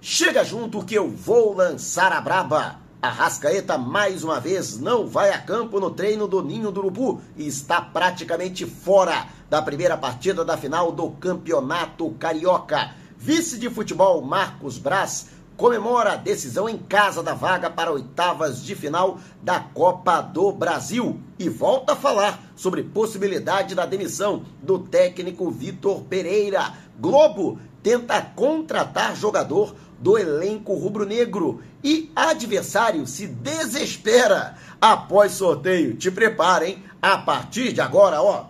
Chega junto que eu vou lançar a braba. A Rascaeta mais uma vez não vai a campo no treino do Ninho do Urubu e está praticamente fora da primeira partida da final do Campeonato Carioca. Vice de futebol Marcos Braz comemora a decisão em casa da vaga para oitavas de final da Copa do Brasil e volta a falar sobre possibilidade da demissão do técnico Vitor Pereira. Globo tenta contratar jogador do elenco rubro-negro e adversário se desespera após sorteio. Te preparem a partir de agora, ó.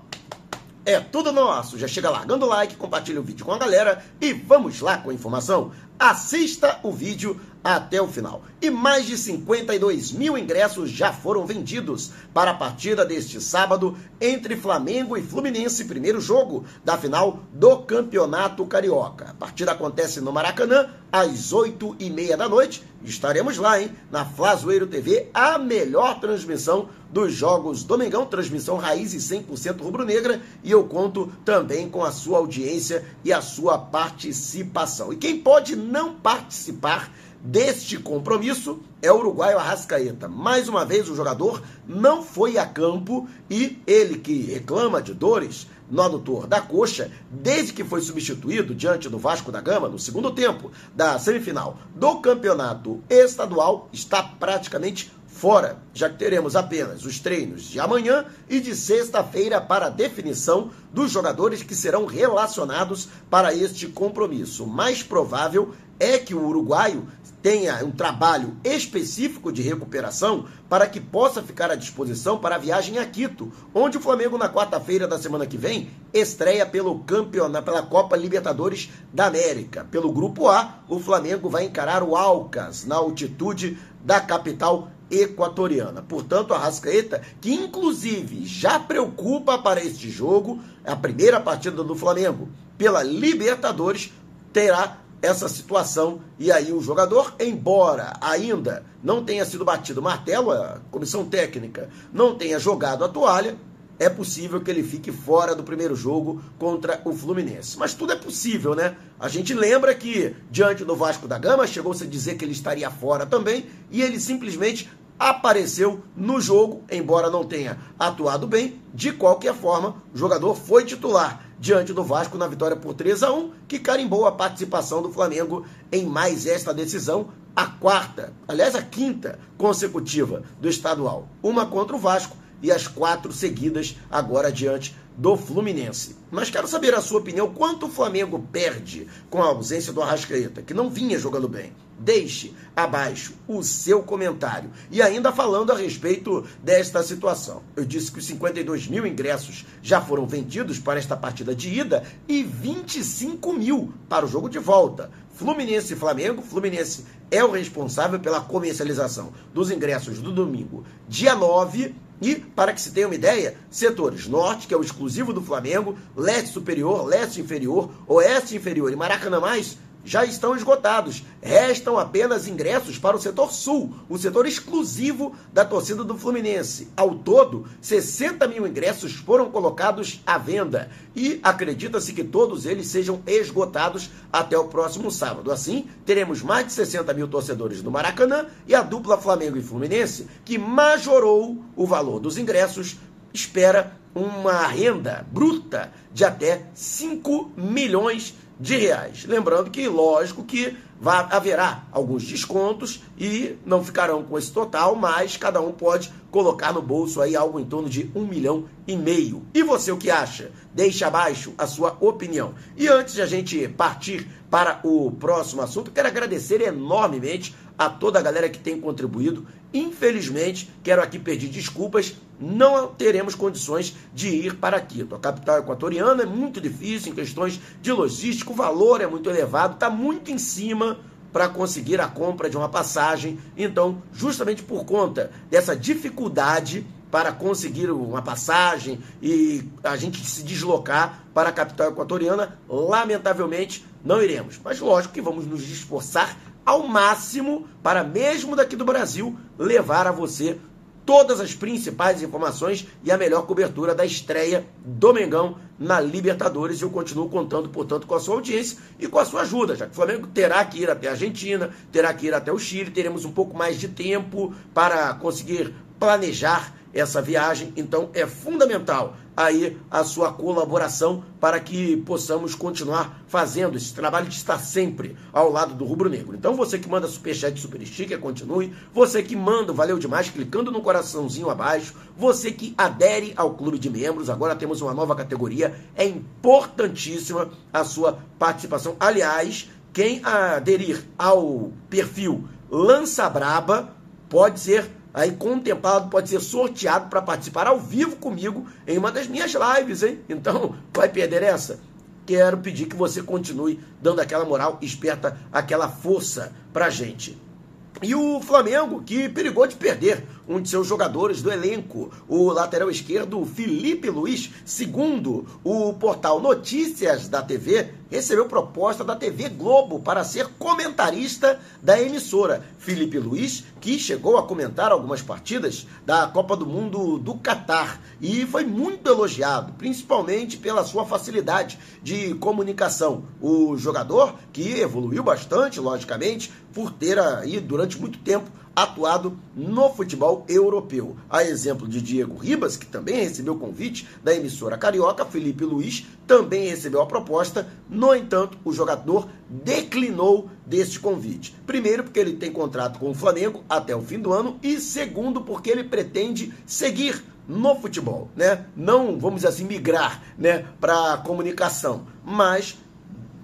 É tudo nosso. Já chega largando o like, compartilha o vídeo com a galera e vamos lá com a informação. Assista o vídeo até o final. E mais de 52 mil ingressos já foram vendidos para a partida deste sábado entre Flamengo e Fluminense, primeiro jogo da final do Campeonato Carioca. A partida acontece no Maracanã às 8 e meia da noite. Estaremos lá, hein? Na Flazoeiro TV, a melhor transmissão dos jogos Domingão, transmissão raiz e 100% rubro-negra. E eu conto também com a sua audiência e a sua participação. E quem pode não participar deste compromisso é o uruguaio Arrascaeta. Mais uma vez, o jogador não foi a campo e ele que reclama de dores no adutor da coxa, desde que foi substituído diante do Vasco da Gama no segundo tempo da semifinal do campeonato estadual, está praticamente fora, já que teremos apenas os treinos de amanhã e de sexta-feira para a definição dos jogadores que serão relacionados para este compromisso. O mais provável é que o uruguaio tenha um trabalho específico de recuperação para que possa ficar à disposição para a viagem a Quito, onde o Flamengo na quarta-feira da semana que vem estreia pelo campeonato, pela Copa Libertadores da América. Pelo grupo A, o Flamengo vai encarar o Alcas na altitude da capital equatoriana. Portanto, a Rascaeta, que inclusive já preocupa para este jogo, a primeira partida do Flamengo pela Libertadores, terá essa situação e aí o jogador, embora ainda não tenha sido batido martelo, a comissão técnica não tenha jogado a toalha, é possível que ele fique fora do primeiro jogo contra o Fluminense. Mas tudo é possível, né? A gente lembra que, diante do Vasco da Gama, chegou-se a dizer que ele estaria fora também, e ele simplesmente apareceu no jogo, embora não tenha atuado bem. De qualquer forma, o jogador foi titular diante do Vasco na vitória por 3 a 1, que carimbou a participação do Flamengo em mais esta decisão, a quarta, aliás, a quinta consecutiva do estadual. Uma contra o Vasco e as quatro seguidas agora diante do Fluminense. Mas quero saber a sua opinião, quanto o Flamengo perde com a ausência do Arrascaeta, que não vinha jogando bem. Deixe abaixo o seu comentário. E ainda falando a respeito desta situação. Eu disse que os 52 mil ingressos já foram vendidos para esta partida de ida e 25 mil para o jogo de volta. Fluminense e Flamengo. Fluminense é o responsável pela comercialização dos ingressos do domingo, dia 9. E, para que se tenha uma ideia, setores norte, que é o exclusivo do Flamengo, leste superior, leste inferior, oeste inferior e Maracanã mais já estão esgotados. Restam apenas ingressos para o setor sul, o setor exclusivo da torcida do Fluminense. Ao todo, 60 mil ingressos foram colocados à venda e acredita-se que todos eles sejam esgotados até o próximo sábado. Assim, teremos mais de 60 mil torcedores do Maracanã e a dupla Flamengo e Fluminense, que majorou o valor dos ingressos, espera uma renda bruta de até 5 milhões de reais. Lembrando que, lógico, que haverá alguns descontos e não ficarão com esse total, mas cada um pode colocar no bolso aí algo em torno de um milhão e meio. E você o que acha? Deixe abaixo a sua opinião. E antes de a gente partir para o próximo assunto, quero agradecer enormemente a toda a galera que tem contribuído. Infelizmente, quero aqui pedir desculpas, não teremos condições de ir para Quito. A capital equatoriana é muito difícil em questões de logística, o valor é muito elevado, está muito em cima para conseguir a compra de uma passagem. Então, justamente por conta dessa dificuldade para conseguir uma passagem e a gente se deslocar para a capital equatoriana, lamentavelmente não iremos. Mas lógico que vamos nos esforçar ao máximo para, mesmo daqui do Brasil, levar a você todas as principais informações e a melhor cobertura da estreia do Mengão na Libertadores. E eu continuo contando, portanto, com a sua audiência e com a sua ajuda, já que o Flamengo terá que ir até a Argentina, terá que ir até o Chile, teremos um pouco mais de tempo para conseguir planejar essa viagem. Então é fundamental aí a sua colaboração para que possamos continuar fazendo esse trabalho de estar sempre ao lado do Rubro Negro. Então você que manda superchat super sticker, continue. Você que manda, valeu demais, clicando no coraçãozinho abaixo. Você que adere ao clube de membros, agora temos uma nova categoria. É importantíssima a sua participação. Aliás, quem aderir ao perfil Lança Braba pode ser aí contemplado, pode ser sorteado para participar ao vivo comigo em uma das minhas lives, hein? Então, vai perder essa? Quero pedir que você continue dando aquela moral esperta, aquela força pra gente. E o Flamengo, que perigou de perder um de seus jogadores do elenco, o lateral esquerdo Felipe Luiz, segundo o portal Notícias da TV, recebeu proposta da TV Globo para ser comentarista da emissora. Felipe Luiz, que chegou a comentar algumas partidas da Copa do Mundo do Catar e foi muito elogiado, principalmente pela sua facilidade de comunicação. O jogador, que evoluiu bastante, logicamente, por ter aí durante muito tempo atuado no futebol europeu. A exemplo de Diego Ribas, que também recebeu convite da emissora carioca, Felipe Luiz também recebeu a proposta, no entanto, o jogador declinou deste convite. Primeiro, porque ele tem contrato com o Flamengo até o fim do ano, e segundo, porque ele pretende seguir no futebol, né? Não, vamos assim, migrar, né, para comunicação, mas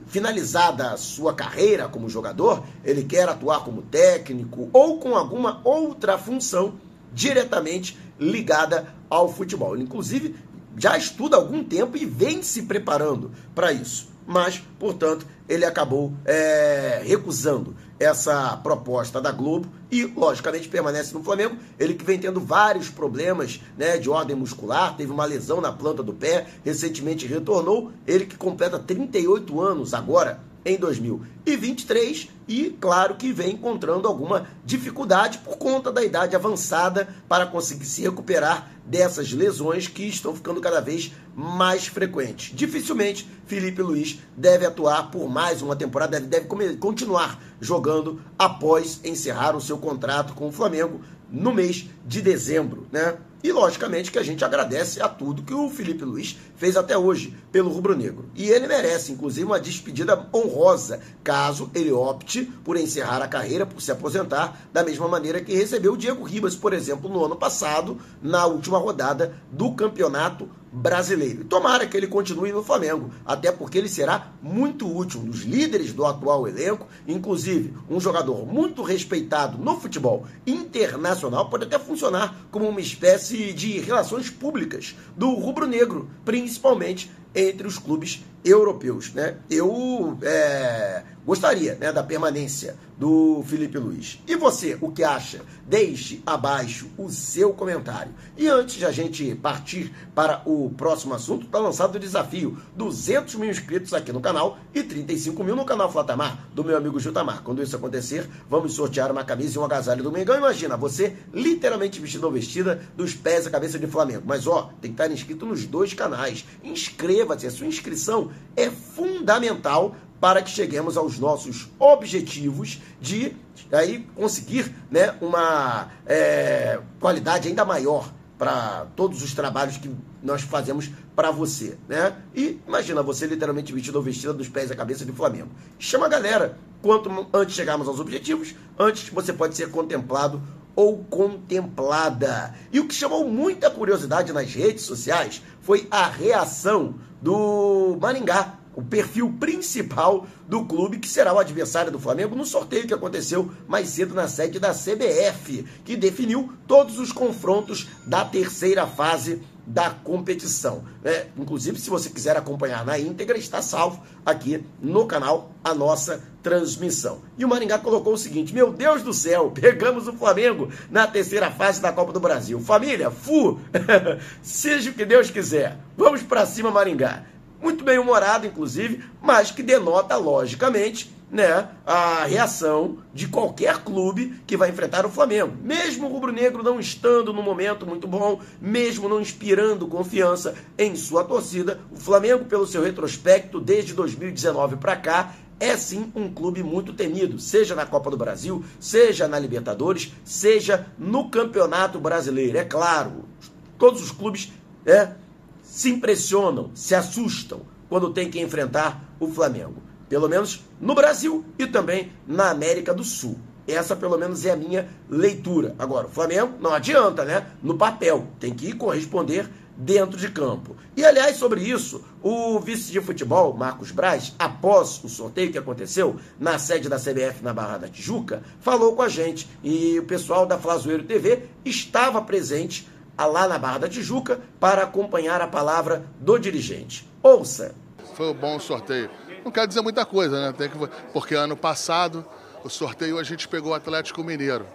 finalizada a sua carreira como jogador, ele quer atuar como técnico ou com alguma outra função diretamente ligada ao futebol. Ele, inclusive, já estuda há algum tempo e vem se preparando para isso. Mas, portanto, ele acabou é, recusando essa proposta da Globo e, logicamente, permanece no Flamengo. Ele que vem tendo vários problemas né, de ordem muscular, teve uma lesão na planta do pé, recentemente retornou. Ele que completa 38 anos agora, em 2023 e, claro, que vem encontrando alguma dificuldade por conta da idade avançada para conseguir se recuperar dessas lesões que estão ficando cada vez mais frequentes. Dificilmente Felipe Luiz deve atuar por mais uma temporada, deve, deve continuar jogando após encerrar o seu contrato com o Flamengo no mês de dezembro, né? E logicamente que a gente agradece a tudo que o Felipe Luiz fez até hoje pelo Rubro Negro. E ele merece, inclusive, uma despedida honrosa, caso ele opte por encerrar a carreira, por se aposentar, da mesma maneira que recebeu o Diego Ribas, por exemplo, no ano passado, na última rodada do Campeonato brasileiro. Tomara que ele continue no Flamengo, até porque ele será muito útil, um dos líderes do atual elenco, inclusive um jogador muito respeitado no futebol internacional, pode até funcionar como uma espécie de relações públicas do rubro-negro, principalmente entre os clubes europeus. Né? Eu é, gostaria né, da permanência do Felipe Luiz. E você, o que acha? Deixe abaixo o seu comentário. E antes de a gente partir para o próximo assunto, está lançado o desafio: 200 mil inscritos aqui no canal e 35 mil no canal Flatamar, do meu amigo Jutamar. Quando isso acontecer, vamos sortear uma camisa e um agasalho do Mengão. Imagina, você literalmente vestido ou vestida dos pés à cabeça de Flamengo. Mas ó, tem que estar inscrito nos dois canais. Inscreva-se, a sua inscrição é fundamental para que cheguemos aos nossos objetivos de aí conseguir né, uma é, qualidade ainda maior para todos os trabalhos que nós fazemos para você, né? E imagina você literalmente vestido ou vestida dos pés à cabeça de Flamengo. Chama a galera. Quanto antes chegarmos aos objetivos, antes você pode ser contemplado ou contemplada. E o que chamou muita curiosidade nas redes sociais foi a reação do Maringá o perfil principal do clube, que será o adversário do Flamengo no sorteio que aconteceu mais cedo na sede da CBF, que definiu todos os confrontos da terceira fase da competição. É, inclusive, se você quiser acompanhar na íntegra, está salvo aqui no canal a nossa transmissão. E o Maringá colocou o seguinte: Meu Deus do céu, pegamos o Flamengo na terceira fase da Copa do Brasil. Família, fu! Seja o que Deus quiser. Vamos para cima, Maringá muito bem humorado, inclusive, mas que denota, logicamente, né, a reação de qualquer clube que vai enfrentar o Flamengo. Mesmo o rubro-negro não estando no momento muito bom, mesmo não inspirando confiança em sua torcida, o Flamengo, pelo seu retrospecto desde 2019 para cá, é sim um clube muito temido, seja na Copa do Brasil, seja na Libertadores, seja no Campeonato Brasileiro. É claro, todos os clubes né, se impressionam, se assustam quando tem que enfrentar o Flamengo. Pelo menos no Brasil e também na América do Sul. Essa, pelo menos, é a minha leitura. Agora, o Flamengo não adianta, né? No papel, tem que corresponder dentro de campo. E, aliás, sobre isso, o vice de futebol, Marcos Braz, após o sorteio que aconteceu na sede da CBF na Barra da Tijuca, falou com a gente. E o pessoal da Flazoeiro TV estava presente lá na Barra da Tijuca para acompanhar a palavra do dirigente. Ouça. Foi um bom sorteio. Não quer dizer muita coisa, né? Tem que... Porque ano passado, o sorteio a gente pegou o Atlético Mineiro.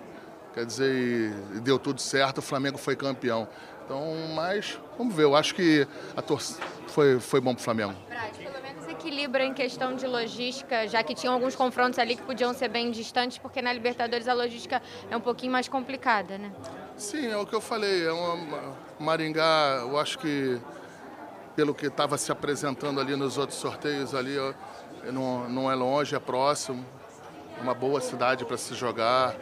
Quer dizer, e deu tudo certo, o Flamengo foi campeão. Então, mas vamos ver, eu acho que a torcida foi, foi bom para o Flamengo. pelo menos equilibra em questão de logística, já que tinham alguns confrontos ali que podiam ser bem distantes, porque na Libertadores a logística é um pouquinho mais complicada, né? Sim, é o que eu falei. É uma, Maringá, eu acho que pelo que estava se apresentando ali nos outros sorteios ali, não, não é longe, é próximo. Uma boa cidade para se jogar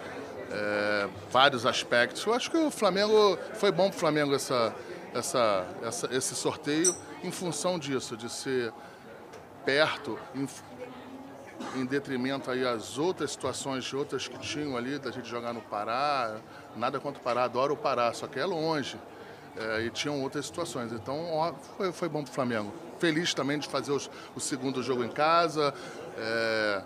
é, vários aspectos. Eu acho que o Flamengo foi bom para o Flamengo essa, essa, essa, esse sorteio em função disso, de ser perto, em, detrimento aí as outras situações, outras que tinham ali, da gente jogar no Pará. Nada contra o Pará, adoro o Pará, só que é longe. É, e tinham outras situações. Então ó, foi, foi bom para o Flamengo. Feliz também de fazer os, o segundo jogo em casa, é,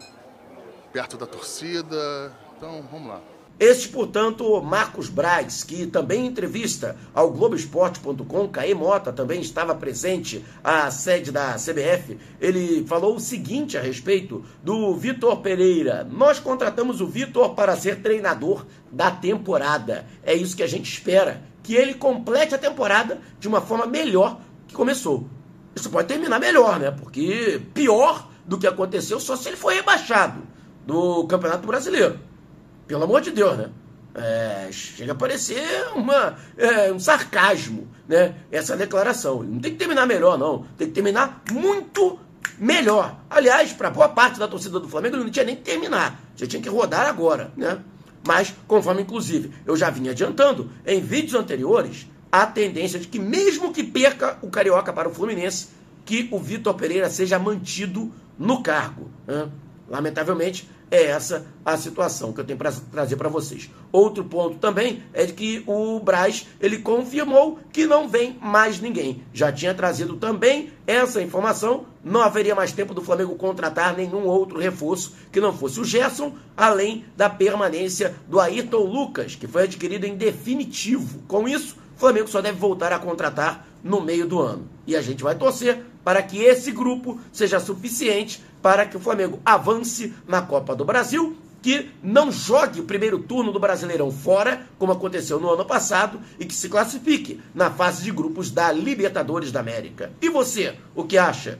perto da torcida. Então vamos lá. Este, portanto, Marcos Braz, que também em entrevista ao Globoesporte.com, Caê Mota também estava presente à sede da CBF, ele falou o seguinte a respeito do Vitor Pereira. Nós contratamos o Vitor para ser treinador da temporada. É isso que a gente espera, que ele complete a temporada de uma forma melhor que começou. Isso pode terminar melhor, né? Porque pior do que aconteceu só se ele for rebaixado do Campeonato Brasileiro. Pelo amor de Deus, né? É, chega a parecer uma, é, um sarcasmo, né? Essa declaração. Não tem que terminar melhor, não. Tem que terminar muito melhor. Aliás, para boa parte da torcida do Flamengo, não tinha nem que terminar. Já tinha que rodar agora, né? Mas, conforme inclusive eu já vinha adiantando, em vídeos anteriores, a tendência de que mesmo que perca o Carioca para o Fluminense, que o Vitor Pereira seja mantido no cargo. Né? Lamentavelmente, é essa a situação que eu tenho para trazer para vocês. Outro ponto também é que o Braz ele confirmou que não vem mais ninguém. Já tinha trazido também essa informação. Não haveria mais tempo do Flamengo contratar nenhum outro reforço que não fosse o Gerson, além da permanência do Ayrton Lucas, que foi adquirido em definitivo. Com isso, o Flamengo só deve voltar a contratar no meio do ano. E a gente vai torcer para que esse grupo seja suficiente para que o Flamengo avance na Copa do Brasil, que não jogue o primeiro turno do Brasileirão fora, como aconteceu no ano passado, e que se classifique na fase de grupos da Libertadores da América. E você, o que acha?